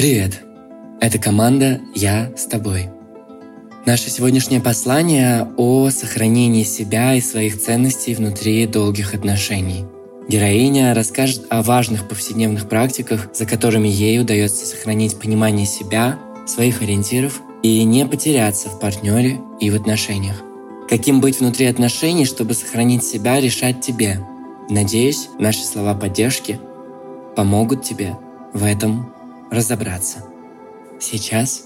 Привет! Это команда «Я с тобой». Наше сегодняшнее послание о сохранении себя и своих ценностей внутри долгих отношений. Героиня расскажет о важных повседневных практиках, за которыми ей удается сохранить понимание себя, своих ориентиров и не потеряться в партнере и в отношениях. Каким быть внутри отношений, чтобы сохранить себя, решать тебе. Надеюсь, наши слова поддержки помогут тебе в этом разобраться. Сейчас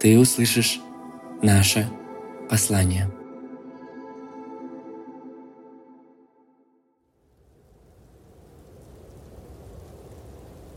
ты услышишь наше послание.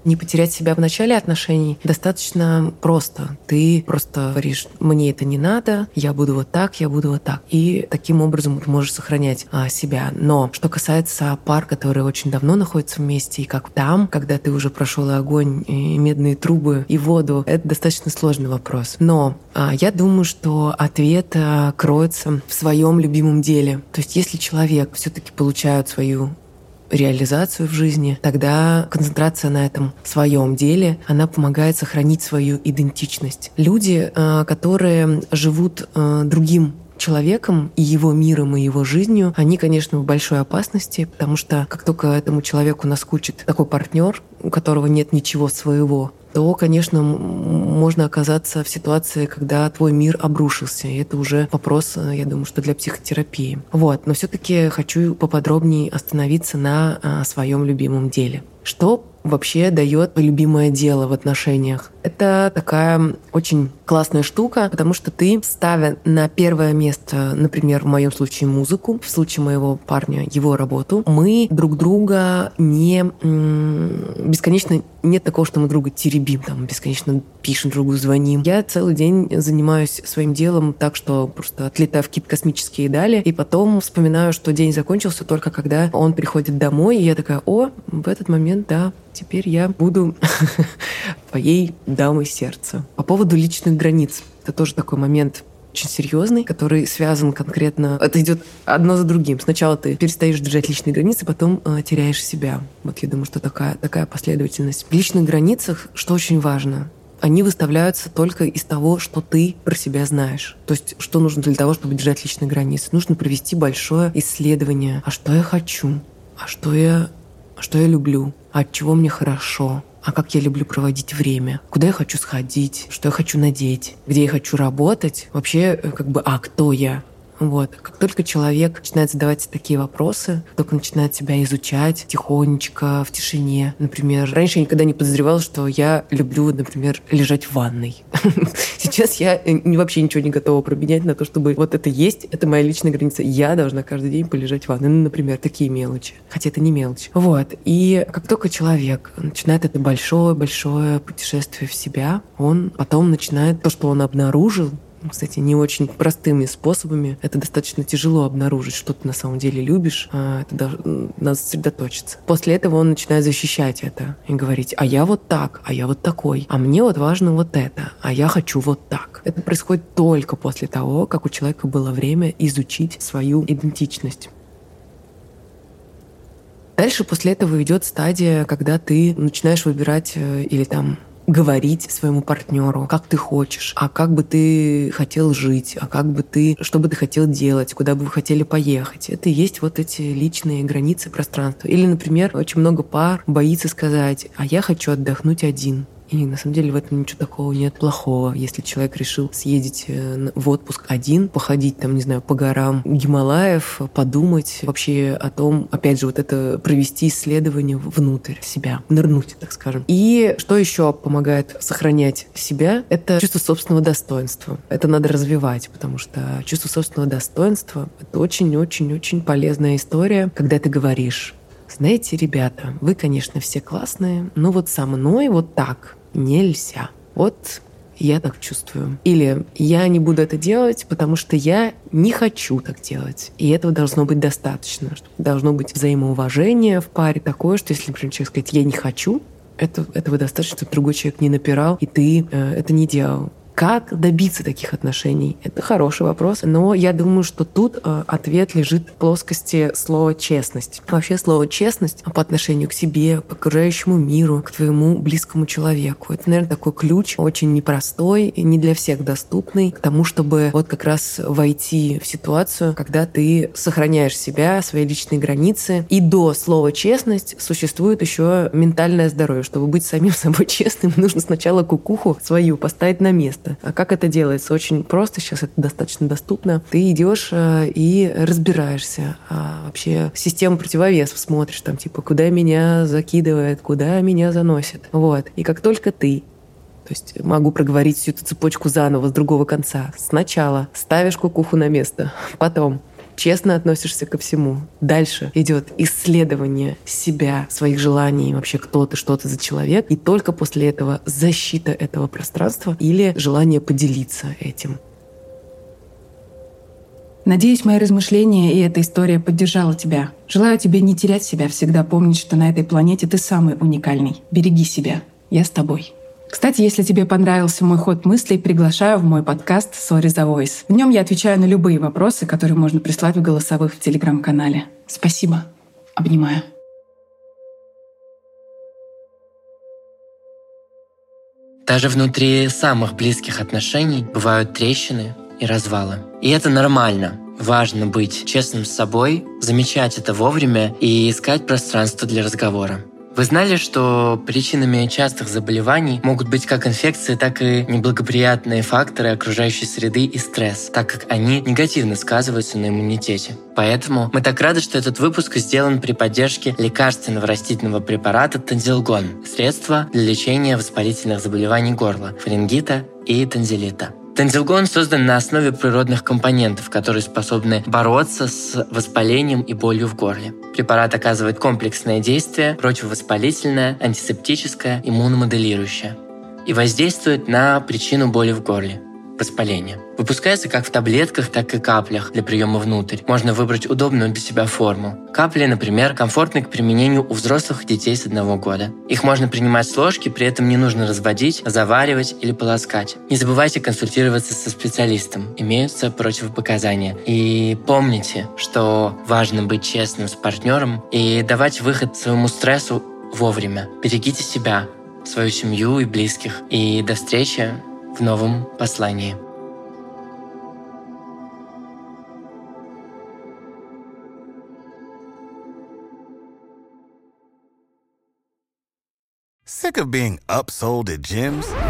Не потерять себя в начале отношений достаточно просто. Ты просто говоришь, мне это не надо, я буду вот так, я буду вот так. И таким образом ты можешь сохранять а, себя. Но что касается пар, которые очень давно находятся вместе, и как там, когда ты уже прошел и огонь, и медные трубы, и воду, это достаточно сложный вопрос. Но а, я думаю, что ответ а, кроется в своем любимом деле. То есть если человек все-таки получает свою реализацию в жизни, тогда концентрация на этом своем деле, она помогает сохранить свою идентичность. Люди, э, которые живут э, другим человеком и его миром, и его жизнью, они, конечно, в большой опасности, потому что как только этому человеку наскучит такой партнер, у которого нет ничего своего, то, конечно, можно оказаться в ситуации, когда твой мир обрушился. И это уже вопрос, э, я думаю, что для психотерапии. Вот. Но все-таки хочу поподробнее остановиться на а, своем любимом деле. Что вообще дает любимое дело в отношениях. Это такая очень классная штука, потому что ты, ставя на первое место, например, в моем случае музыку, в случае моего парня его работу, мы друг друга не бесконечно нет такого, что мы друга теребим, там, бесконечно пишем другу, звоним. Я целый день занимаюсь своим делом так, что просто отлетаю в какие-то космические дали, и потом вспоминаю, что день закончился только когда он приходит домой, и я такая, о, в этот момент, да, теперь я буду твоей дамой сердца. По поводу личных границ. Это тоже такой момент очень серьезный, который связан конкретно... Это идет одно за другим. Сначала ты перестаешь держать личные границы, потом э, теряешь себя. Вот я думаю, что такая, такая последовательность. В личных границах, что очень важно, они выставляются только из того, что ты про себя знаешь. То есть, что нужно для того, чтобы держать личные границы? Нужно провести большое исследование. А что я хочу? А что я, что я люблю? От чего мне хорошо? а как я люблю проводить время, куда я хочу сходить, что я хочу надеть, где я хочу работать, вообще э, как бы, а кто я, вот. Как только человек начинает задавать такие вопросы, только начинает себя изучать тихонечко, в тишине. Например, раньше я никогда не подозревала, что я люблю, например, лежать в ванной. Сейчас я э, вообще ничего не готова променять на то, чтобы вот это есть, это моя личная граница. Я должна каждый день полежать в ванной. Ну, например, такие мелочи. Хотя это не мелочь. Вот. И как только человек начинает это большое-большое путешествие в себя, он потом начинает то, что он обнаружил, кстати, не очень простыми способами. Это достаточно тяжело обнаружить, что ты на самом деле любишь. А это даже, надо сосредоточиться. После этого он начинает защищать это и говорить, а я вот так, а я вот такой, а мне вот важно вот это, а я хочу вот так. Это происходит только после того, как у человека было время изучить свою идентичность. Дальше после этого идет стадия, когда ты начинаешь выбирать э, или там говорить своему партнеру, как ты хочешь, а как бы ты хотел жить, а как бы ты, что бы ты хотел делать, куда бы вы хотели поехать. Это и есть вот эти личные границы пространства. Или, например, очень много пар боится сказать, а я хочу отдохнуть один. И на самом деле в этом ничего такого нет плохого. Если человек решил съездить э, в отпуск один, походить там, не знаю, по горам Гималаев, подумать вообще о том, опять же, вот это провести исследование внутрь себя, нырнуть, так скажем. И что еще помогает сохранять себя, это чувство собственного достоинства. Это надо развивать, потому что чувство собственного достоинства — это очень-очень-очень полезная история, когда ты говоришь, знаете, ребята, вы, конечно, все классные, но вот со мной вот так нельзя. Вот я так чувствую. Или я не буду это делать, потому что я не хочу так делать. И этого должно быть достаточно. Должно быть взаимоуважение в паре такое, что если, например, человек сказать «я не хочу», это, этого достаточно, чтобы другой человек не напирал, и ты э, это не делал. Как добиться таких отношений? Это хороший вопрос, но я думаю, что тут э, ответ лежит в плоскости слова «честность». Вообще слово «честность» по отношению к себе, к окружающему миру, к твоему близкому человеку. Это, наверное, такой ключ, очень непростой, не для всех доступный, к тому, чтобы вот как раз войти в ситуацию, когда ты сохраняешь себя, свои личные границы. И до слова «честность» существует еще ментальное здоровье. Чтобы быть самим собой честным, нужно сначала кукуху свою поставить на место место. А как это делается? Очень просто, сейчас это достаточно доступно. Ты идешь э, и разбираешься. А вообще систему противовесов смотришь, там типа, куда меня закидывает, куда меня заносит. Вот. И как только ты то есть могу проговорить всю эту цепочку заново с другого конца. Сначала ставишь кукуху на место, потом честно относишься ко всему. Дальше идет исследование себя, своих желаний, вообще кто ты, что ты за человек. И только после этого защита этого пространства или желание поделиться этим. Надеюсь, мои размышления и эта история поддержала тебя. Желаю тебе не терять себя, всегда помнить, что на этой планете ты самый уникальный. Береги себя. Я с тобой. Кстати, если тебе понравился мой ход мыслей, приглашаю в мой подкаст «Sorry the Voice». В нем я отвечаю на любые вопросы, которые можно прислать в голосовых в Телеграм-канале. Спасибо. Обнимаю. Даже внутри самых близких отношений бывают трещины и развалы. И это нормально. Важно быть честным с собой, замечать это вовремя и искать пространство для разговора. Вы знали, что причинами частых заболеваний могут быть как инфекции, так и неблагоприятные факторы окружающей среды и стресс, так как они негативно сказываются на иммунитете. Поэтому мы так рады, что этот выпуск сделан при поддержке лекарственного растительного препарата Танзилгон, средства для лечения воспалительных заболеваний горла, фарингита и танзелита. Тензилгон создан на основе природных компонентов, которые способны бороться с воспалением и болью в горле. Препарат оказывает комплексное действие, противовоспалительное, антисептическое, иммуномоделирующее и воздействует на причину боли в горле воспаления. Выпускается как в таблетках, так и каплях для приема внутрь. Можно выбрать удобную для себя форму. Капли, например, комфортны к применению у взрослых детей с одного года. Их можно принимать с ложки, при этом не нужно разводить, заваривать или полоскать. Не забывайте консультироваться со специалистом. Имеются противопоказания. И помните, что важно быть честным с партнером и давать выход своему стрессу вовремя. Берегите себя, свою семью и близких. И до встречи в новом послании. Sick of being upsold at gyms?